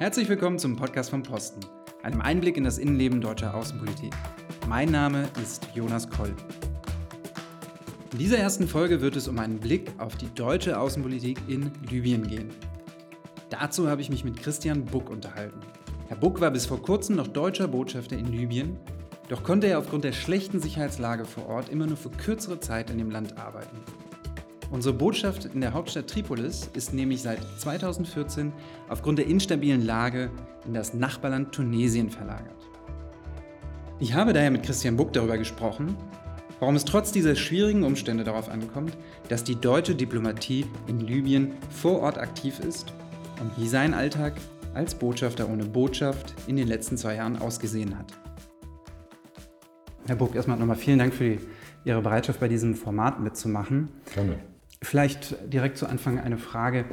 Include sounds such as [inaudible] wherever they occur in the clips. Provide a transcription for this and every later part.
Herzlich willkommen zum Podcast vom Posten, einem Einblick in das Innenleben deutscher Außenpolitik. Mein Name ist Jonas Koll. In dieser ersten Folge wird es um einen Blick auf die deutsche Außenpolitik in Libyen gehen. Dazu habe ich mich mit Christian Buck unterhalten. Herr Buck war bis vor kurzem noch deutscher Botschafter in Libyen, doch konnte er aufgrund der schlechten Sicherheitslage vor Ort immer nur für kürzere Zeit in dem Land arbeiten. Unsere Botschaft in der Hauptstadt Tripolis ist nämlich seit 2014 aufgrund der instabilen Lage in das Nachbarland Tunesien verlagert. Ich habe daher mit Christian Buck darüber gesprochen, warum es trotz dieser schwierigen Umstände darauf ankommt, dass die deutsche Diplomatie in Libyen vor Ort aktiv ist und wie sein Alltag als Botschafter ohne Botschaft in den letzten zwei Jahren ausgesehen hat. Herr Buck, erstmal nochmal vielen Dank für Ihre Bereitschaft, bei diesem Format mitzumachen. Gerne. Vielleicht direkt zu Anfang eine Frage.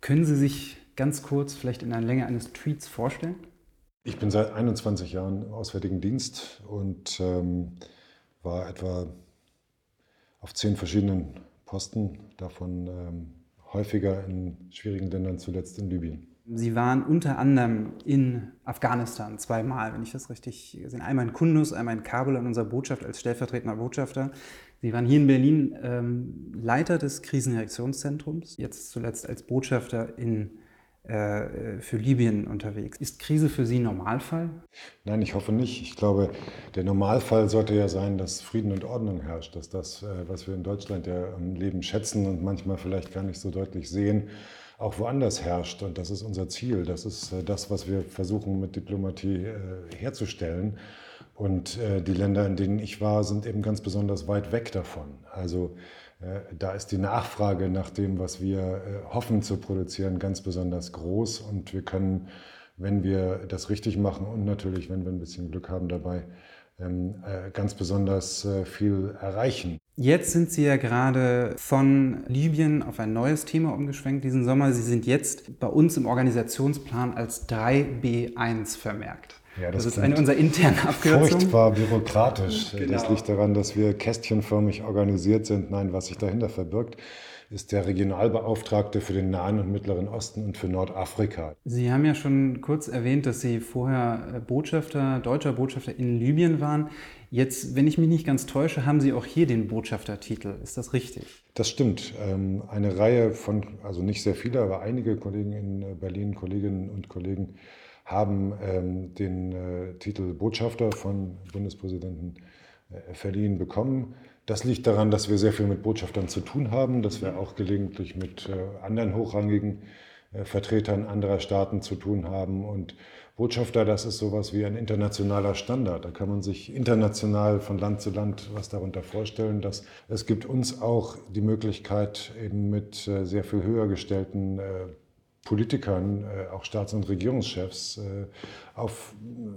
Können Sie sich ganz kurz vielleicht in der Länge eines Tweets vorstellen? Ich bin seit 21 Jahren im Auswärtigen Dienst und ähm, war etwa auf zehn verschiedenen Posten, davon ähm, häufiger in schwierigen Ländern, zuletzt in Libyen. Sie waren unter anderem in Afghanistan zweimal, wenn ich das richtig gesehen habe. Einmal in Kunduz, einmal in Kabul an unserer Botschaft als stellvertretender Botschafter. Sie waren hier in Berlin ähm, Leiter des Krisenreaktionszentrums, jetzt zuletzt als Botschafter in, äh, für Libyen unterwegs. Ist Krise für Sie Normalfall? Nein, ich hoffe nicht. Ich glaube, der Normalfall sollte ja sein, dass Frieden und Ordnung herrscht, dass das, äh, was wir in Deutschland ja am Leben schätzen und manchmal vielleicht gar nicht so deutlich sehen, auch woanders herrscht. Und das ist unser Ziel. Das ist äh, das, was wir versuchen mit Diplomatie äh, herzustellen. Und äh, die Länder, in denen ich war, sind eben ganz besonders weit weg davon. Also da ist die Nachfrage nach dem, was wir hoffen zu produzieren, ganz besonders groß. Und wir können, wenn wir das richtig machen und natürlich, wenn wir ein bisschen Glück haben dabei, ähm, äh, ganz besonders äh, viel erreichen. Jetzt sind Sie ja gerade von Libyen auf ein neues Thema umgeschwenkt diesen Sommer. Sie sind jetzt bei uns im Organisationsplan als 3B1 vermerkt. Ja, das, das ist eine unserer internen Abkürzungen. Furchtbar bürokratisch. [laughs] Genau. Das liegt daran, dass wir kästchenförmig organisiert sind. Nein, was sich dahinter verbirgt, ist der Regionalbeauftragte für den Nahen und Mittleren Osten und für Nordafrika. Sie haben ja schon kurz erwähnt, dass Sie vorher äh, Botschafter, deutscher Botschafter in Libyen waren. Jetzt, wenn ich mich nicht ganz täusche, haben Sie auch hier den Botschaftertitel. Ist das richtig? Das stimmt. Ähm, eine Reihe von, also nicht sehr viele, aber einige Kollegen in äh, Berlin, Kolleginnen und Kollegen, haben ähm, den äh, Titel Botschafter von Bundespräsidenten verliehen bekommen. Das liegt daran, dass wir sehr viel mit Botschaftern zu tun haben, dass wir auch gelegentlich mit äh, anderen hochrangigen äh, Vertretern anderer Staaten zu tun haben. Und Botschafter, das ist sowas wie ein internationaler Standard. Da kann man sich international von Land zu Land was darunter vorstellen. Dass es gibt uns auch die Möglichkeit, eben mit äh, sehr viel höher gestellten Politikern, äh, auch Staats- und Regierungschefs äh, auf,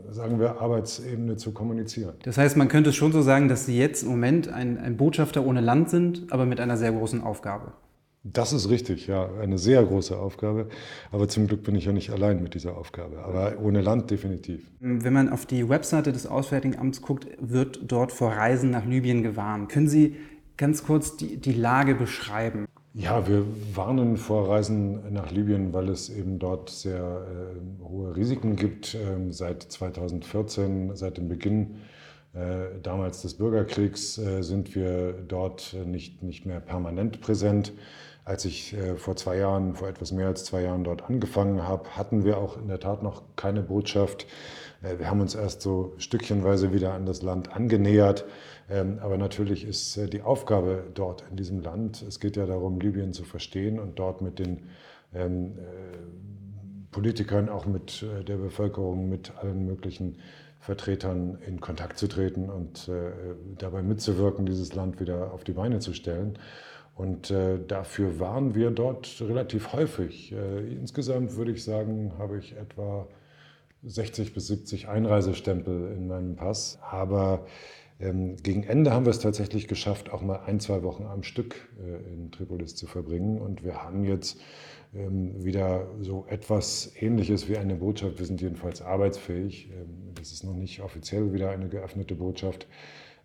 sagen wir, Arbeitsebene zu kommunizieren. Das heißt, man könnte schon so sagen, dass Sie jetzt im Moment ein, ein Botschafter ohne Land sind, aber mit einer sehr großen Aufgabe. Das ist richtig, ja, eine sehr große Aufgabe. Aber zum Glück bin ich ja nicht allein mit dieser Aufgabe. Aber ohne Land definitiv. Wenn man auf die Webseite des Auswärtigen Amts guckt, wird dort vor Reisen nach Libyen gewarnt. Können Sie ganz kurz die, die Lage beschreiben? Ja, wir warnen vor Reisen nach Libyen, weil es eben dort sehr äh, hohe Risiken gibt. Ähm, seit 2014, seit dem Beginn äh, damals des Bürgerkriegs, äh, sind wir dort nicht, nicht mehr permanent präsent. Als ich äh, vor zwei Jahren, vor etwas mehr als zwei Jahren dort angefangen habe, hatten wir auch in der Tat noch keine Botschaft. Äh, wir haben uns erst so stückchenweise wieder an das Land angenähert. Ähm, aber natürlich ist äh, die Aufgabe dort in diesem Land, es geht ja darum, Libyen zu verstehen und dort mit den ähm, Politikern, auch mit der Bevölkerung, mit allen möglichen Vertretern in Kontakt zu treten und dabei mitzuwirken, dieses Land wieder auf die Beine zu stellen. Und äh, dafür waren wir dort relativ häufig. Äh, insgesamt würde ich sagen, habe ich etwa 60 bis 70 Einreisestempel in meinem Pass. Aber gegen Ende haben wir es tatsächlich geschafft, auch mal ein, zwei Wochen am Stück äh, in Tripolis zu verbringen. Und wir haben jetzt ähm, wieder so etwas Ähnliches wie eine Botschaft. Wir sind jedenfalls arbeitsfähig. Ähm, das ist noch nicht offiziell wieder eine geöffnete Botschaft.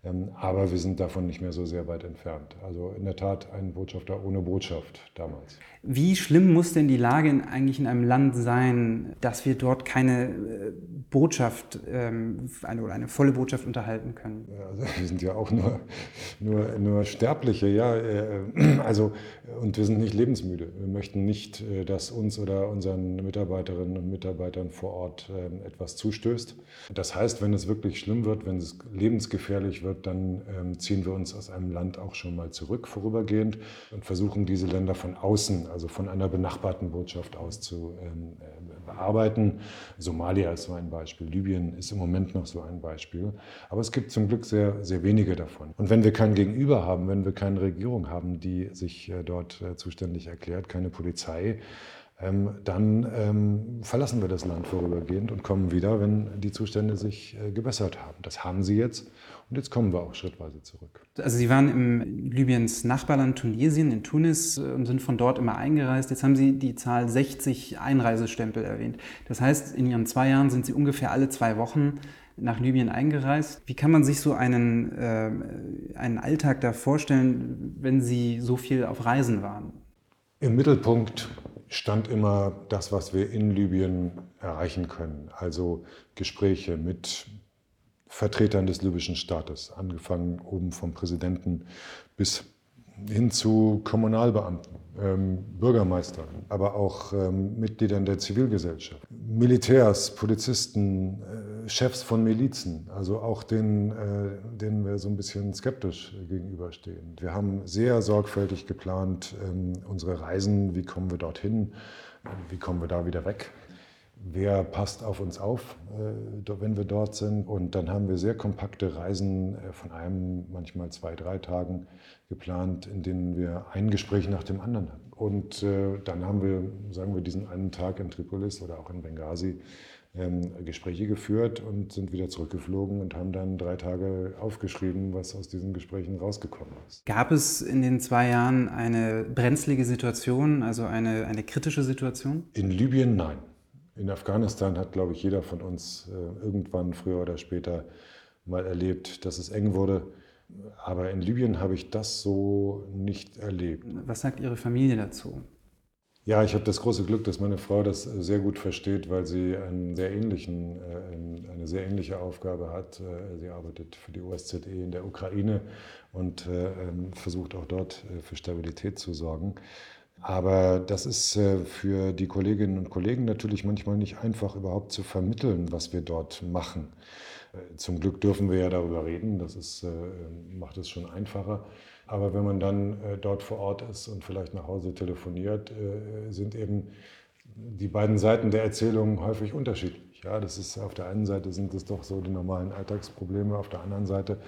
Ähm, aber wir sind davon nicht mehr so sehr weit entfernt. Also in der Tat ein Botschafter ohne Botschaft damals. Wie schlimm muss denn die Lage in, eigentlich in einem Land sein, dass wir dort keine äh, Botschaft ähm, eine, oder eine volle Botschaft unterhalten können? Also [laughs] wir sind ja auch nur, nur, nur Sterbliche, ja. Äh, also, und wir sind nicht lebensmüde. Wir möchten nicht, äh, dass uns oder unseren Mitarbeiterinnen und Mitarbeitern vor Ort ähm, etwas zustößt. Das heißt, wenn es wirklich schlimm wird, wenn es lebensgefährlich wird, dann ähm, ziehen wir uns aus einem Land auch schon mal zurück vorübergehend und versuchen diese Länder von außen, also von einer benachbarten Botschaft aus zu ähm, äh, bearbeiten. Somalia ist so ein Beispiel, Libyen ist im Moment noch so ein Beispiel. Aber es gibt zum Glück sehr, sehr wenige davon. Und wenn wir kein Gegenüber haben, wenn wir keine Regierung haben, die sich äh, dort äh, zuständig erklärt, keine Polizei, ähm, dann ähm, verlassen wir das Land vorübergehend und kommen wieder, wenn die Zustände sich äh, gebessert haben. Das haben sie jetzt und jetzt kommen wir auch schrittweise zurück. Also Sie waren im Libyens Nachbarland Tunesien, in Tunis, äh, und sind von dort immer eingereist. Jetzt haben Sie die Zahl 60 Einreisestempel erwähnt. Das heißt, in Ihren zwei Jahren sind Sie ungefähr alle zwei Wochen nach Libyen eingereist. Wie kann man sich so einen, äh, einen Alltag da vorstellen, wenn Sie so viel auf Reisen waren? Im Mittelpunkt stand immer das, was wir in Libyen erreichen können. Also Gespräche mit Vertretern des libyschen Staates, angefangen oben vom Präsidenten bis hin zu Kommunalbeamten, ähm, Bürgermeistern, aber auch ähm, Mitgliedern der Zivilgesellschaft, Militärs, Polizisten, äh, Chefs von Milizen, also auch denen, äh, denen wir so ein bisschen skeptisch gegenüberstehen. Wir haben sehr sorgfältig geplant ähm, unsere Reisen, wie kommen wir dorthin, wie kommen wir da wieder weg wer passt auf uns auf, äh, wenn wir dort sind. Und dann haben wir sehr kompakte Reisen äh, von einem, manchmal zwei, drei Tagen geplant, in denen wir ein Gespräch nach dem anderen hatten. Und äh, dann haben wir, sagen wir, diesen einen Tag in Tripolis oder auch in Benghazi ähm, Gespräche geführt und sind wieder zurückgeflogen und haben dann drei Tage aufgeschrieben, was aus diesen Gesprächen rausgekommen ist. Gab es in den zwei Jahren eine brenzlige Situation, also eine, eine kritische Situation? In Libyen nein. In Afghanistan hat, glaube ich, jeder von uns äh, irgendwann früher oder später mal erlebt, dass es eng wurde. Aber in Libyen habe ich das so nicht erlebt. Was sagt Ihre Familie dazu? Ja, ich habe das große Glück, dass meine Frau das sehr gut versteht, weil sie sehr äh, eine sehr ähnliche Aufgabe hat. Äh, sie arbeitet für die OSZE in der Ukraine und ähm, versucht auch dort für Stabilität zu sorgen. Aber das ist äh, für die Kolleginnen und Kollegen natürlich manchmal nicht einfach überhaupt zu vermitteln, was wir dort machen. Äh, zum Glück dürfen wir ja darüber reden, das ist, äh, macht es schon einfacher. Aber wenn man dann dort vor Ort ist und vielleicht nach Hause telefoniert, sind eben die beiden Seiten der Erzählung häufig unterschiedlich. Ja, das ist auf der einen Seite sind es doch so die normalen Alltagsprobleme, auf der anderen Seite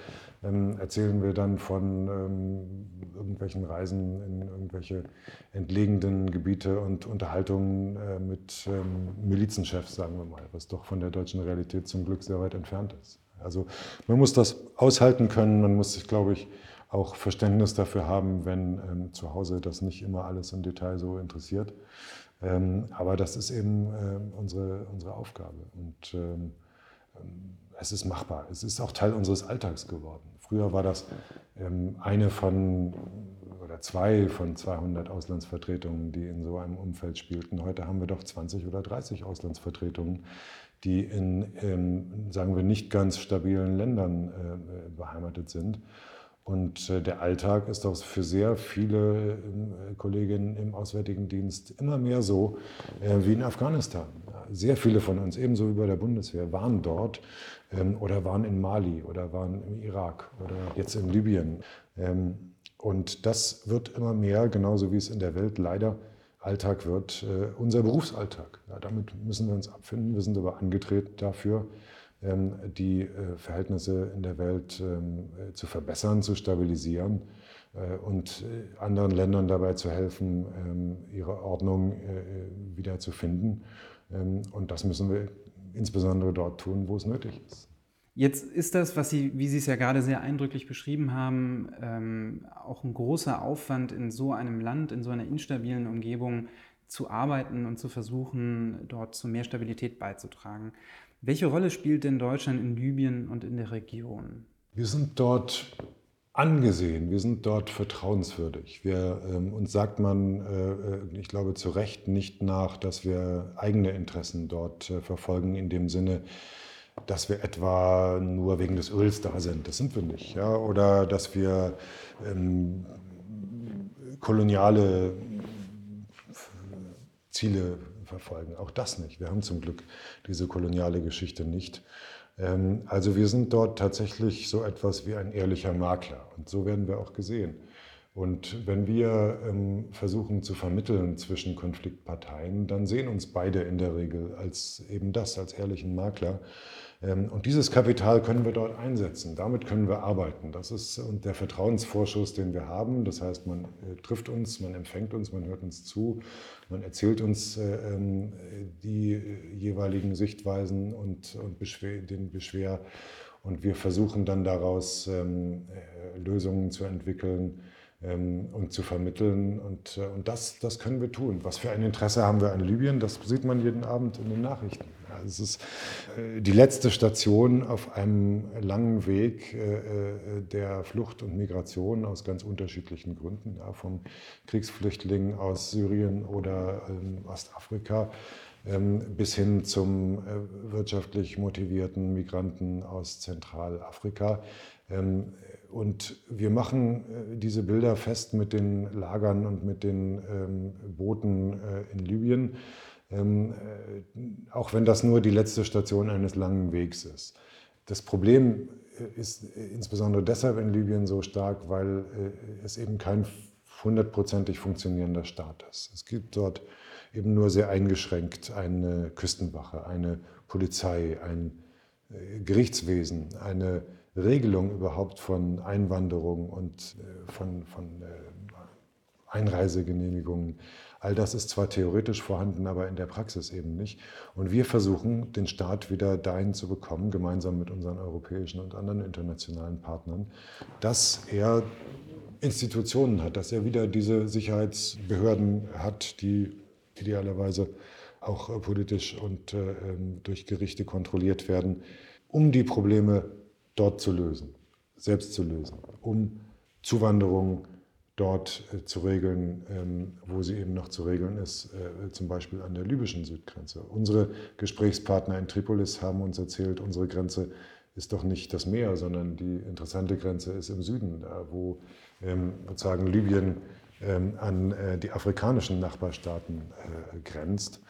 ähm, erzählen wir dann von ähm, irgendwelchen Reisen in irgendwelche entlegenen Gebiete und Unterhaltungen äh, mit ähm, Milizenchefs, sagen wir mal, was doch von der deutschen Realität zum Glück sehr weit entfernt ist. Also man muss das aushalten können, man muss sich, glaube ich, auch Verständnis dafür haben, wenn ähm, zu Hause das nicht immer alles im Detail so interessiert. Ähm, aber das ist eben äh, unsere, unsere Aufgabe. Und ähm, ähm, es ist machbar. Es ist auch Teil unseres Alltags geworden. Früher war das ähm, eine von oder zwei von 200 Auslandsvertretungen, die in so einem Umfeld spielten. Heute haben wir doch 20 oder 30 Auslandsvertretungen, die in, in sagen wir, nicht ganz stabilen Ländern äh, beheimatet sind. Und äh, der Alltag ist auch für sehr viele äh, Kolleginnen im Auswärtigen Dienst immer mehr so äh, wie in Afghanistan. Sehr viele von uns, ebenso wie bei der Bundeswehr, waren dort ähm, oder waren in Mali oder waren im Irak oder jetzt in Libyen. Ähm, und das wird immer mehr, genauso wie es in der Welt leider Alltag wird, unser Berufsalltag. Ja, damit müssen wir uns abfinden. Wir sind aber angetreten dafür, ähm, die äh, Verhältnisse in der Welt ähm, äh, zu verbessern, zu stabilisieren äh, und anderen Ländern dabei zu helfen, ähm, ihre Ordnung wieder zu finden. Und das müssen wir insbesondere dort tun, wo es nötig ist. Jetzt ist das, was Sie, wie Sie es ja gerade sehr eindrücklich beschrieben haben, auch ein großer Aufwand in so einem Land, in so einer instabilen Umgebung zu arbeiten und zu versuchen, dort zu mehr Stabilität beizutragen. Welche Rolle spielt denn Deutschland in Libyen und in der Region? Wir sind dort angesehen, wir sind dort vertrauenswürdig. Wir, ähm, uns sagt man, äh, äh, ich glaube zu Recht nicht nach, dass wir eigene Interessen dort äh, verfolgen, in dem Sinne, dass wir etwa nur wegen des Öls da sind. Das sind wir nicht. Ja? Oder dass wir ähm, koloniale Ziele verfolgen. Auch das nicht. Wir haben zum Glück diese koloniale Geschichte nicht. Ähm, also wir sind dort tatsächlich so etwas wie ein ehrlicher Makler und so werden wir auch gesehen. Und wenn wir ähm, versuchen zu vermitteln zwischen Konfliktparteien, dann sehen uns beide in der Regel als eben das, als ehrlichen Makler. Ähm, und dieses Kapital können wir dort einsetzen. Damit können wir arbeiten. Das ist und der Vertrauensvorschuss, den wir haben. Das heißt, man äh, trifft uns, man empfängt uns, man hört uns zu, man erzählt uns äh, ähm, die äh, jeweiligen Sichtweisen und, den Beschwer. Und wir versuchen dann daraus ähm, Lösungen zu entwickeln und zu vermitteln. Und, und das, das können wir tun. Was für ein Interesse haben wir an Libyen? Das sieht man jeden Abend in den Nachrichten. Es ist äh, die letzte Station auf einem langen Weg äh, äh, der Flucht und Migration aus ganz unterschiedlichen Gründen, ja, vom Kriegsflüchtling aus Syrien oder ähm, Ostafrika ähm, bis hin zum wirtschaftlich motivierten Migranten aus Zentralafrika. Ähm, und wir machen diese Bilder fest mit den Lagern und mit den Booten in Libyen. Ähm, äh, auch wenn das nur die letzte Station eines langen Wegs ist. Das Problem äh, ist äh, insbesondere deshalb in Libyen so stark, weil es eben kein hundertprozentig funktionierender Staat ist. Es gibt dort eben nur sehr eingeschränkt eine Küstenwache, eine Polizei, ein Gerichtswesen, eine Regelung überhaupt von Einwanderung und von, von Einreisegenehmigungen. All das ist zwar theoretisch vorhanden, aber in der Praxis eben nicht. Und wir versuchen, den Staat wieder dahin zu bekommen, gemeinsam mit unseren europäischen und anderen internationalen Partnern, dass er Institutionen hat, dass er wieder diese Sicherheitsbehörden hat, die idealerweise auch politisch und äh, ähm, durch Gerichte kontrolliert werden, um die Probleme dort zu lösen, selbst zu lösen, um Zuwanderung dort äh, zu regeln, ähm, wo sie eben noch zu regeln ist, äh, zum Beispiel an der libyschen Südgrenze. Unsere Gesprächspartner in Tripolis haben uns erzählt, unsere Grenze ist doch nicht das Meer, sondern die interessante Grenze ist im Süden, da wo ähm, sozusagen Libyen ähm, an äh, die afrikanischen Nachbarstaaten grenzt.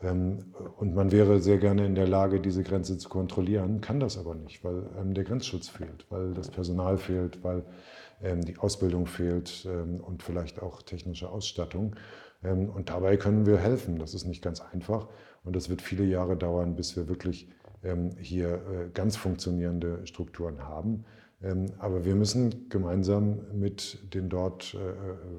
Und man wäre sehr gerne in der Lage, diese Grenze zu kontrollieren, kann das aber nicht, weil der Grenzschutz fehlt, weil das Personal fehlt, weil ähm, die Ausbildung fehlt ähm, und vielleicht auch technische Ausstattung. Ähm, und dabei können wir helfen. Das ist nicht ganz einfach und das wird viele Jahre dauern, bis wir wirklich hier äh, ganz funktionierende Strukturen haben. Aber wir müssen gemeinsam mit den dort äh, äh,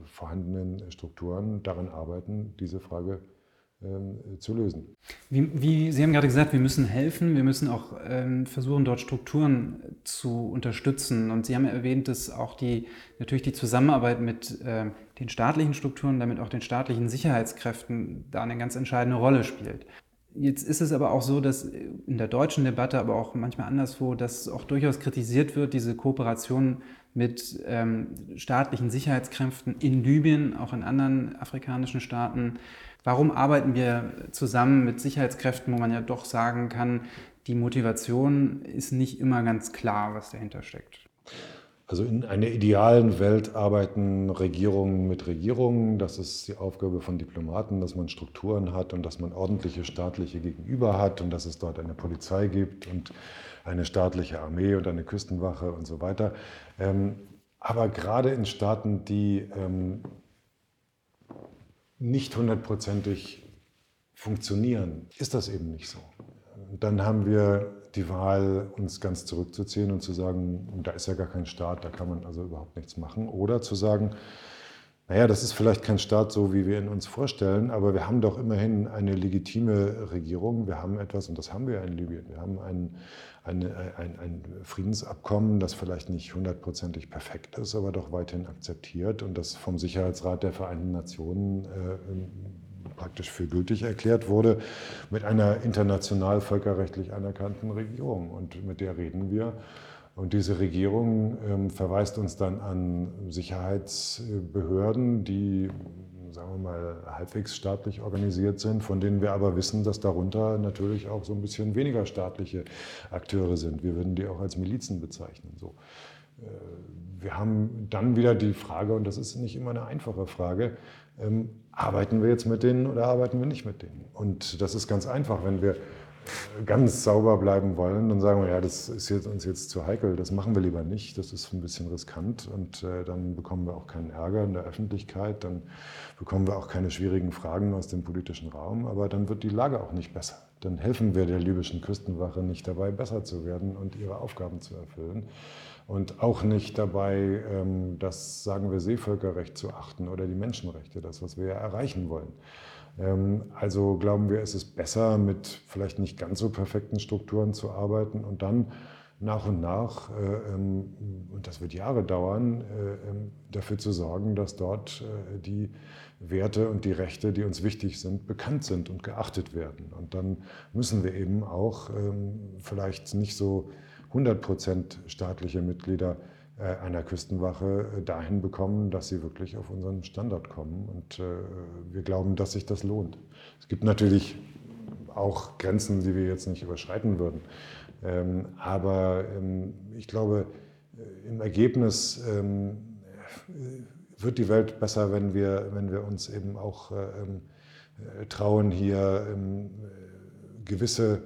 vorhandenen Strukturen daran arbeiten, diese Frage zu ähm, zu lösen. Wie, wie, Sie haben gerade gesagt, wir müssen helfen, wir müssen auch ähm, versuchen, dort Strukturen zu unterstützen. Und Sie haben erwähnt, dass auch die, natürlich die Zusammenarbeit mit äh, den staatlichen Strukturen, damit auch den staatlichen Sicherheitskräften da eine ganz entscheidende Rolle spielt. Jetzt ist es aber auch so, dass in der deutschen Debatte, aber auch manchmal anderswo, dass auch durchaus kritisiert wird, diese Kooperation mit ähm, staatlichen Sicherheitskräften in Libyen, auch in anderen afrikanischen Staaten, Warum arbeiten wir zusammen mit Sicherheitskräften, wo man ja doch sagen kann, die Motivation ist nicht immer ganz klar, was dahinter steckt? Also in einer idealen Welt arbeiten Regierungen mit Regierungen. Das ist die Aufgabe von Diplomaten, dass man Strukturen hat und dass man ordentliche staatliche Gegenüber hat und dass es dort eine Polizei gibt und eine staatliche Armee und eine Küstenwache und so weiter. Ähm, aber gerade in Staaten, die ähm, nicht hundertprozentig funktionieren, ist das eben nicht so. Dann haben wir die Wahl, uns ganz zurückzuziehen und zu sagen, da ist ja gar kein Staat, da kann man also überhaupt nichts machen. Oder zu sagen, naja, das ist vielleicht kein Staat so, wie wir ihn uns vorstellen, aber wir haben doch immerhin eine legitime Regierung. Wir haben etwas, und das haben wir in Libyen. Wir haben ein, ein, ein, ein Friedensabkommen, das vielleicht nicht hundertprozentig perfekt ist, aber doch weiterhin akzeptiert und das vom Sicherheitsrat der Vereinten Nationen äh, praktisch für gültig erklärt wurde, mit einer international völkerrechtlich anerkannten Regierung. Und mit der reden wir. Und diese Regierung ähm, verweist uns dann an Sicherheitsbehörden, die, sagen wir mal, halbwegs staatlich organisiert sind, von denen wir aber wissen, dass darunter natürlich auch so ein bisschen weniger staatliche Akteure sind. Wir würden die auch als Milizen bezeichnen. So. Äh, wir haben dann wieder die Frage, und das ist nicht immer eine einfache Frage, ähm, arbeiten wir jetzt mit denen oder arbeiten wir nicht mit denen? Und das ist ganz einfach, wenn wir ganz sauber bleiben wollen, dann sagen wir, ja, das ist jetzt, uns jetzt zu heikel, das machen wir lieber nicht, das ist ein bisschen riskant und äh, dann bekommen wir auch keinen Ärger in der Öffentlichkeit, dann bekommen wir auch keine schwierigen Fragen aus dem politischen Raum, aber dann wird die Lage auch nicht besser. Dann helfen wir der libyschen Küstenwache nicht dabei, besser zu werden und ihre Aufgaben zu erfüllen und auch nicht dabei, ähm, das, sagen wir, Seevölkerrecht zu achten oder die Menschenrechte, das, was wir ja erreichen wollen. Ähm, also glauben wir, es ist besser, mit vielleicht nicht ganz so perfekten Strukturen zu arbeiten und dann nach und nach, äh, ähm, und das wird Jahre dauern, äh, dafür zu sorgen, dass dort äh, die Werte und die Rechte, die uns wichtig sind, bekannt sind und geachtet werden. Und dann müssen wir eben auch vielleicht nicht so 100 Prozent staatliche Mitglieder einer Küstenwache äh, dahin bekommen, dass sie wirklich auf unseren Standard kommen. Und äh, wir glauben, dass sich das lohnt. Es gibt natürlich auch Grenzen, die wir jetzt nicht überschreiten würden. Ähm, aber ähm, ich glaube, im Ergebnis ähm, wird die Welt besser, wenn wir, wenn wir uns eben auch trauen, hier gewisse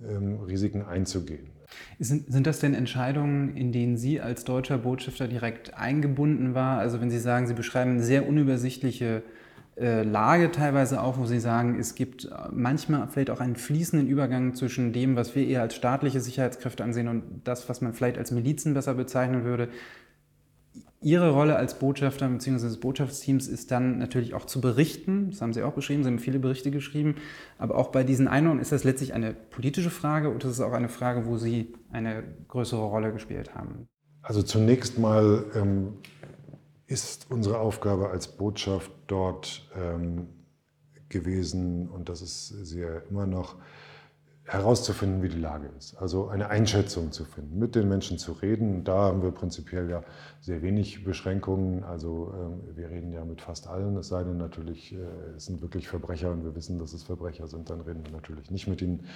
Risiken einzugehen. Sind, sind das denn Entscheidungen, in denen Sie als deutscher Botschafter direkt eingebunden war? Also wenn Sie sagen, Sie beschreiben eine sehr unübersichtliche äh, Lage teilweise auch, wo Sie sagen, es gibt manchmal vielleicht auch einen fließenden Übergang zwischen dem, was wir eher als staatliche Sicherheitskräfte ansehen und das, was man vielleicht als Milizen besser bezeichnen würde. Ihre Rolle als Botschafter bzw. des Botschaftsteams ist dann natürlich auch zu berichten. Das haben Sie auch beschrieben, Sie haben viele Berichte geschrieben. Aber auch bei diesen Einordnungen ist das letztlich eine politische Frage das ist auch eine Frage, wo Sie eine größere Rolle gespielt haben. Also zunächst mal ähm, ist unsere Aufgabe als Botschaft dort ähm, gewesen, und das ist sie ja immer noch, herauszufinden, wie die Lage ist. Also eine Einschätzung zu finden, mit den Menschen zu reden. Da haben wir prinzipiell ja sehr wenig Beschränkungen. Also äh, wir reden ja mit fast allen, es sei denn natürlich, äh, es sind wirklich Verbrecher und wir wissen, dass es Verbrecher sind, dann reden wir natürlich nicht mit ihnen.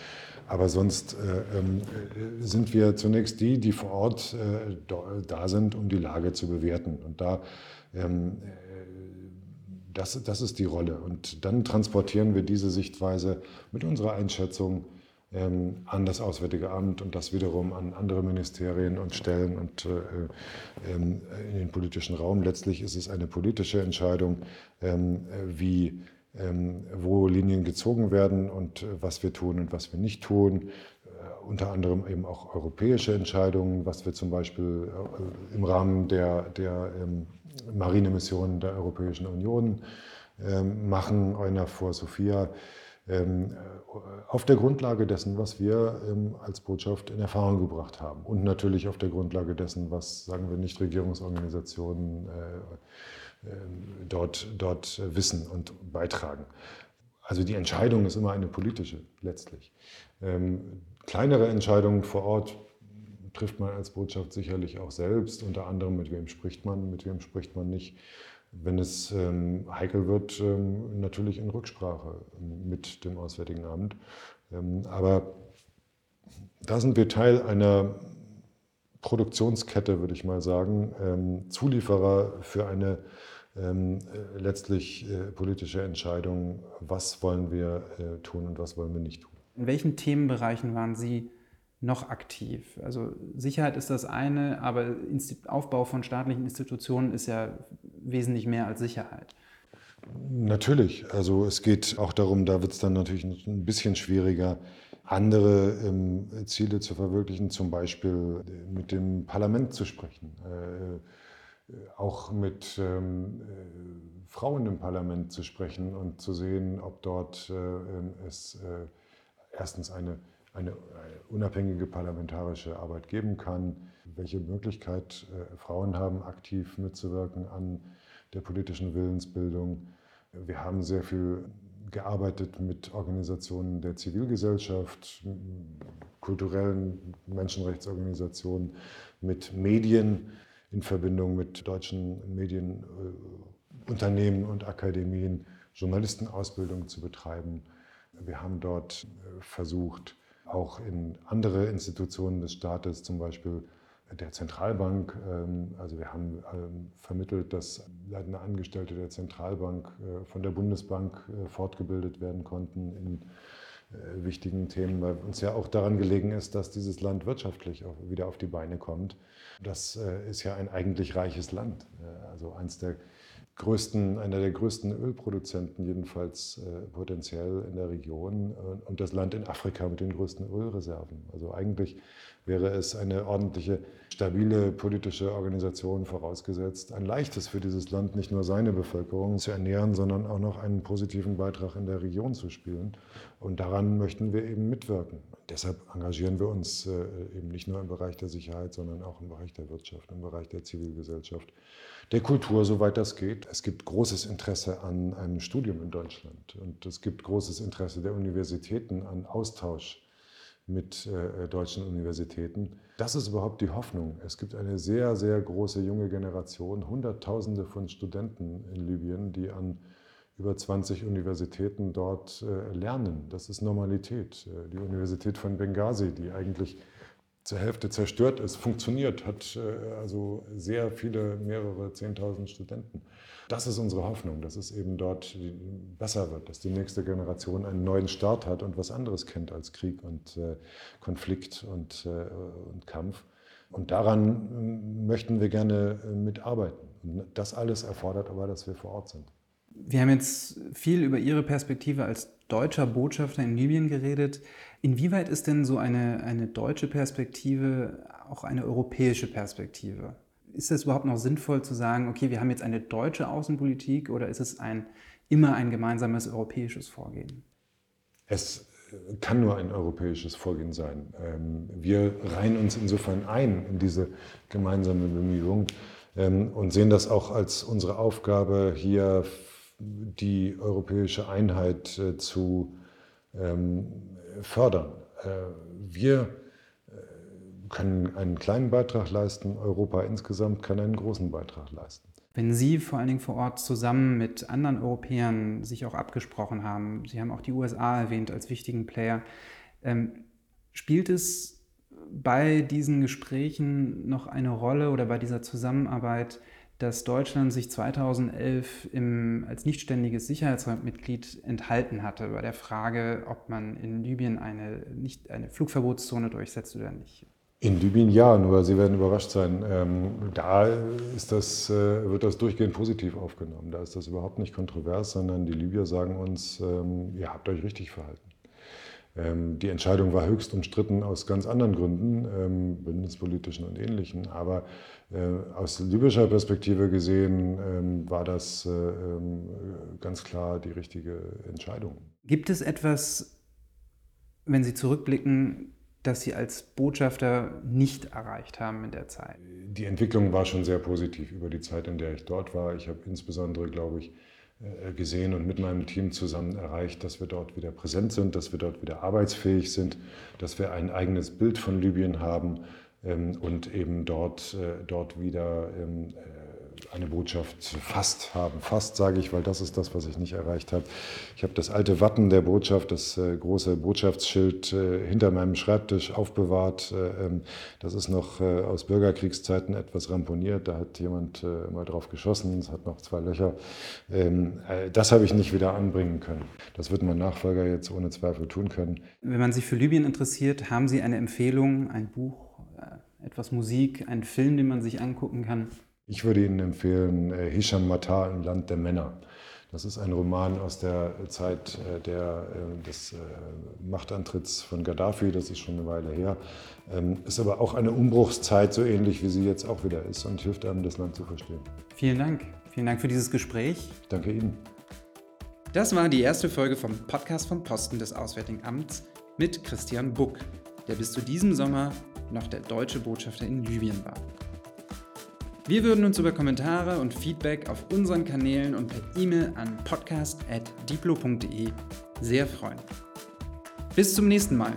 Aber sonst äh, ähm, sind wir zunächst die, die vor Ort äh, da sind, um die Lage zu bewerten. Und da ähm, das, das ist die Rolle. Und dann transportieren wir diese Sichtweise mit unserer Einschätzung ähm, an das Auswärtige Amt und das wiederum an andere Ministerien und Stellen und äh, ähm, in den politischen Raum. Letztlich ist es eine politische Entscheidung, ähm, wie, wo Linien gezogen werden und äh, was wir tun und was wir nicht tun. Äh, unter anderem eben auch europäische Entscheidungen, was wir zum Beispiel im Rahmen der, der Marinemissionen der Europäischen Union machen, EUNAVFOR Sophia ähm, auf der Grundlage dessen, was wir ähm, als Botschaft in Erfahrung gebracht haben. Und natürlich auf der Grundlage dessen, was, sagen wir, Nichtregierungsorganisationen äh, ähm, dort, dort wissen und beitragen. Also die Entscheidung ist immer eine politische letztlich. kleinere Entscheidungen vor Ort trifft man als Botschaft sicherlich auch selbst, unter anderem mit wem spricht man, mit wem spricht man nicht wenn es ähm, heikel wird, ähm, natürlich in Rücksprache mit dem Auswärtigen Amt. Ähm, aber da sind wir Teil einer Produktionskette, würde ich mal sagen, ähm, Zulieferer für eine ähm, äh, letztlich äh, politische Entscheidung, was wollen wir äh, tun und was wollen wir nicht tun. In welchen Themenbereichen waren Sie noch aktiv? Also Sicherheit ist das eine, aber Aufbau von staatlichen Institutionen ist ja wesentlich mehr als Sicherheit. Natürlich. Also es geht auch darum, da wird es dann natürlich ein bisschen schwieriger, andere ähm, Ziele zu verwirklichen, zum Beispiel mit dem Parlament zu sprechen, äh, auch mit ähm, äh, Frauen im Parlament zu sprechen und zu sehen, ob dort äh, es äh, erstens eine eine, unabhängige parlamentarische Arbeit geben kann, welche Möglichkeit äh, Frauen haben, aktiv mitzuwirken an der politischen Willensbildung. Wir haben sehr viel gearbeitet mit Organisationen der Zivilgesellschaft, kulturellen Menschenrechtsorganisationen, mit Medien in Verbindung mit deutschen Medienunternehmen und Akademien, Journalistenausbildung zu betreiben. Wir haben dort äh, versucht, auch in andere Institutionen des Staates, zum Beispiel der Zentralbank. Ähm, also wir haben ähm, vermittelt, dass leitende Angestellte der Zentralbank äh, von der Bundesbank äh, fortgebildet werden konnten in äh, wichtigen Themen, weil uns ja auch daran gelegen ist, dass dieses Land wirtschaftlich wieder auf die Beine kommt. Das ist ja ein eigentlich reiches Land, also eins der größten, einer der größten Ölproduzenten, jedenfalls äh, potenziell in der Region äh, und das Land in Afrika mit den größten Ölreserven. Also eigentlich wäre es eine ordentliche, stabile politische Organisation vorausgesetzt, ein leichtes für dieses Land, nicht nur seine Bevölkerung zu ernähren, sondern auch noch einen positiven Beitrag in der Region zu spielen. Und daran möchten wir eben mitwirken. Deshalb engagieren wir uns äh, eben nicht nur im Bereich der Sicherheit, sondern auch im Bereich der Wirtschaft, im Bereich der Zivilgesellschaft der Kultur, soweit das geht. Es gibt großes Interesse an einem Studium in Deutschland und es gibt großes Interesse der Universitäten an Austausch mit äh, deutschen Universitäten. Das ist überhaupt die Hoffnung. Es gibt eine sehr, sehr große junge Generation, Hunderttausende von Studenten in Libyen, die an über 20 Universitäten dort äh, lernen. Das ist Normalität. Äh, die Universität von Benghazi, die eigentlich zur Hälfte zerstört ist, funktioniert, hat äh, also sehr viele, mehrere Zehntausend Studenten. Das ist unsere Hoffnung, dass es eben dort besser wird, dass die nächste Generation einen neuen Start hat und was anderes kennt als Krieg und äh, Konflikt und, äh, und Kampf. Und daran möchten wir gerne mitarbeiten. Das alles erfordert aber, dass wir vor Ort sind. Wir haben jetzt viel über Ihre Perspektive als deutscher Botschafter in Libyen geredet. Inwieweit ist denn so eine, eine deutsche Perspektive auch eine europäische Perspektive? Ist es überhaupt noch sinnvoll zu sagen, okay, wir haben jetzt eine deutsche Außenpolitik oder ist es ein, immer ein gemeinsames europäisches Vorgehen? Es kann nur ein europäisches Vorgehen sein. Ähm, wir reihen uns insofern ein in diese gemeinsame Bemühung ähm, und sehen das auch als unsere Aufgabe, hier die europäische Einheit äh, zu ähm, fördern. Äh, wir äh, können einen kleinen Beitrag leisten, Europa insgesamt kann einen großen Beitrag leisten. Wenn Sie vor allen Dingen vor Ort zusammen mit anderen Europäern sich auch abgesprochen haben, Sie haben auch die USA erwähnt als wichtigen Player, ähm, spielt es bei diesen Gesprächen noch eine Rolle oder bei dieser Zusammenarbeit, dass Deutschland sich 2011 im, als nichtständiges Sicherheitsratmitglied enthalten hatte bei der Frage, ob man in Libyen eine, nicht, eine Flugverbotszone durchsetzt oder nicht. In Libyen ja, nur Sie werden überrascht sein. Ähm, da ist das, äh, wird das durchgehend positiv aufgenommen. Da ist das überhaupt nicht kontrovers, sondern die Libyer sagen uns, ähm, ihr habt euch richtig verhalten. Ähm, die Entscheidung war höchst umstritten aus ganz anderen Gründen, ähm, bündnispolitischen und ähnlichen. Aber äh, aus libyscher Perspektive gesehen ähm, war das äh, ganz klar die richtige Entscheidung. Gibt es etwas, wenn Sie zurückblicken, das Sie als Botschafter nicht erreicht haben in der Zeit? Die Entwicklung war schon sehr positiv über die Zeit, in der ich dort war. Ich habe insbesondere, glaube ich, gesehen und mit meinem Team zusammen erreicht, dass wir dort wieder präsent sind, dass wir dort wieder arbeitsfähig sind, dass wir ein eigenes Bild von Libyen haben ähm, und eben dort, äh, dort wieder ähm, eine Botschaft fast haben. Fast sage ich, weil das ist das, was ich nicht erreicht habe. Ich habe das alte Wappen der Botschaft, das äh, große Botschaftsschild äh, hinter meinem Schreibtisch aufbewahrt. Äh, ähm, das ist noch aus Bürgerkriegszeiten etwas ramponiert. Da hat jemand mal drauf geschossen. Es hat noch zwei Löcher. Ähm, äh, das habe ich nicht wieder anbringen können. Das wird mein Nachfolger jetzt ohne Zweifel tun können. Wenn man sich für Libyen interessiert, haben Sie eine Empfehlung, ein Buch, etwas Musik, einen Film, den man sich angucken kann? Ich würde Ihnen empfehlen äh, Hisham Matar im Land der Männer. Das ist ein Roman aus der Zeit äh, der, äh, des Machtantritts von Gaddafi, das ist schon eine Weile her. Ähm, ist aber auch eine Umbruchszeit, so ähnlich wie sie jetzt auch wieder ist und hilft einem, das Land zu verstehen. Vielen Dank. Vielen Dank für dieses Gespräch. Danke Ihnen. Das war die erste Folge vom Podcast vom Posten des Auswärtigen Amts mit Christian Buck, der bis zu diesem Sommer noch der deutsche Botschafter in Libyen war. Wir würden uns über Kommentare und Feedback auf unseren Kanälen und per E-Mail an podcast.diplo.de sehr freuen. Bis zum nächsten Mal.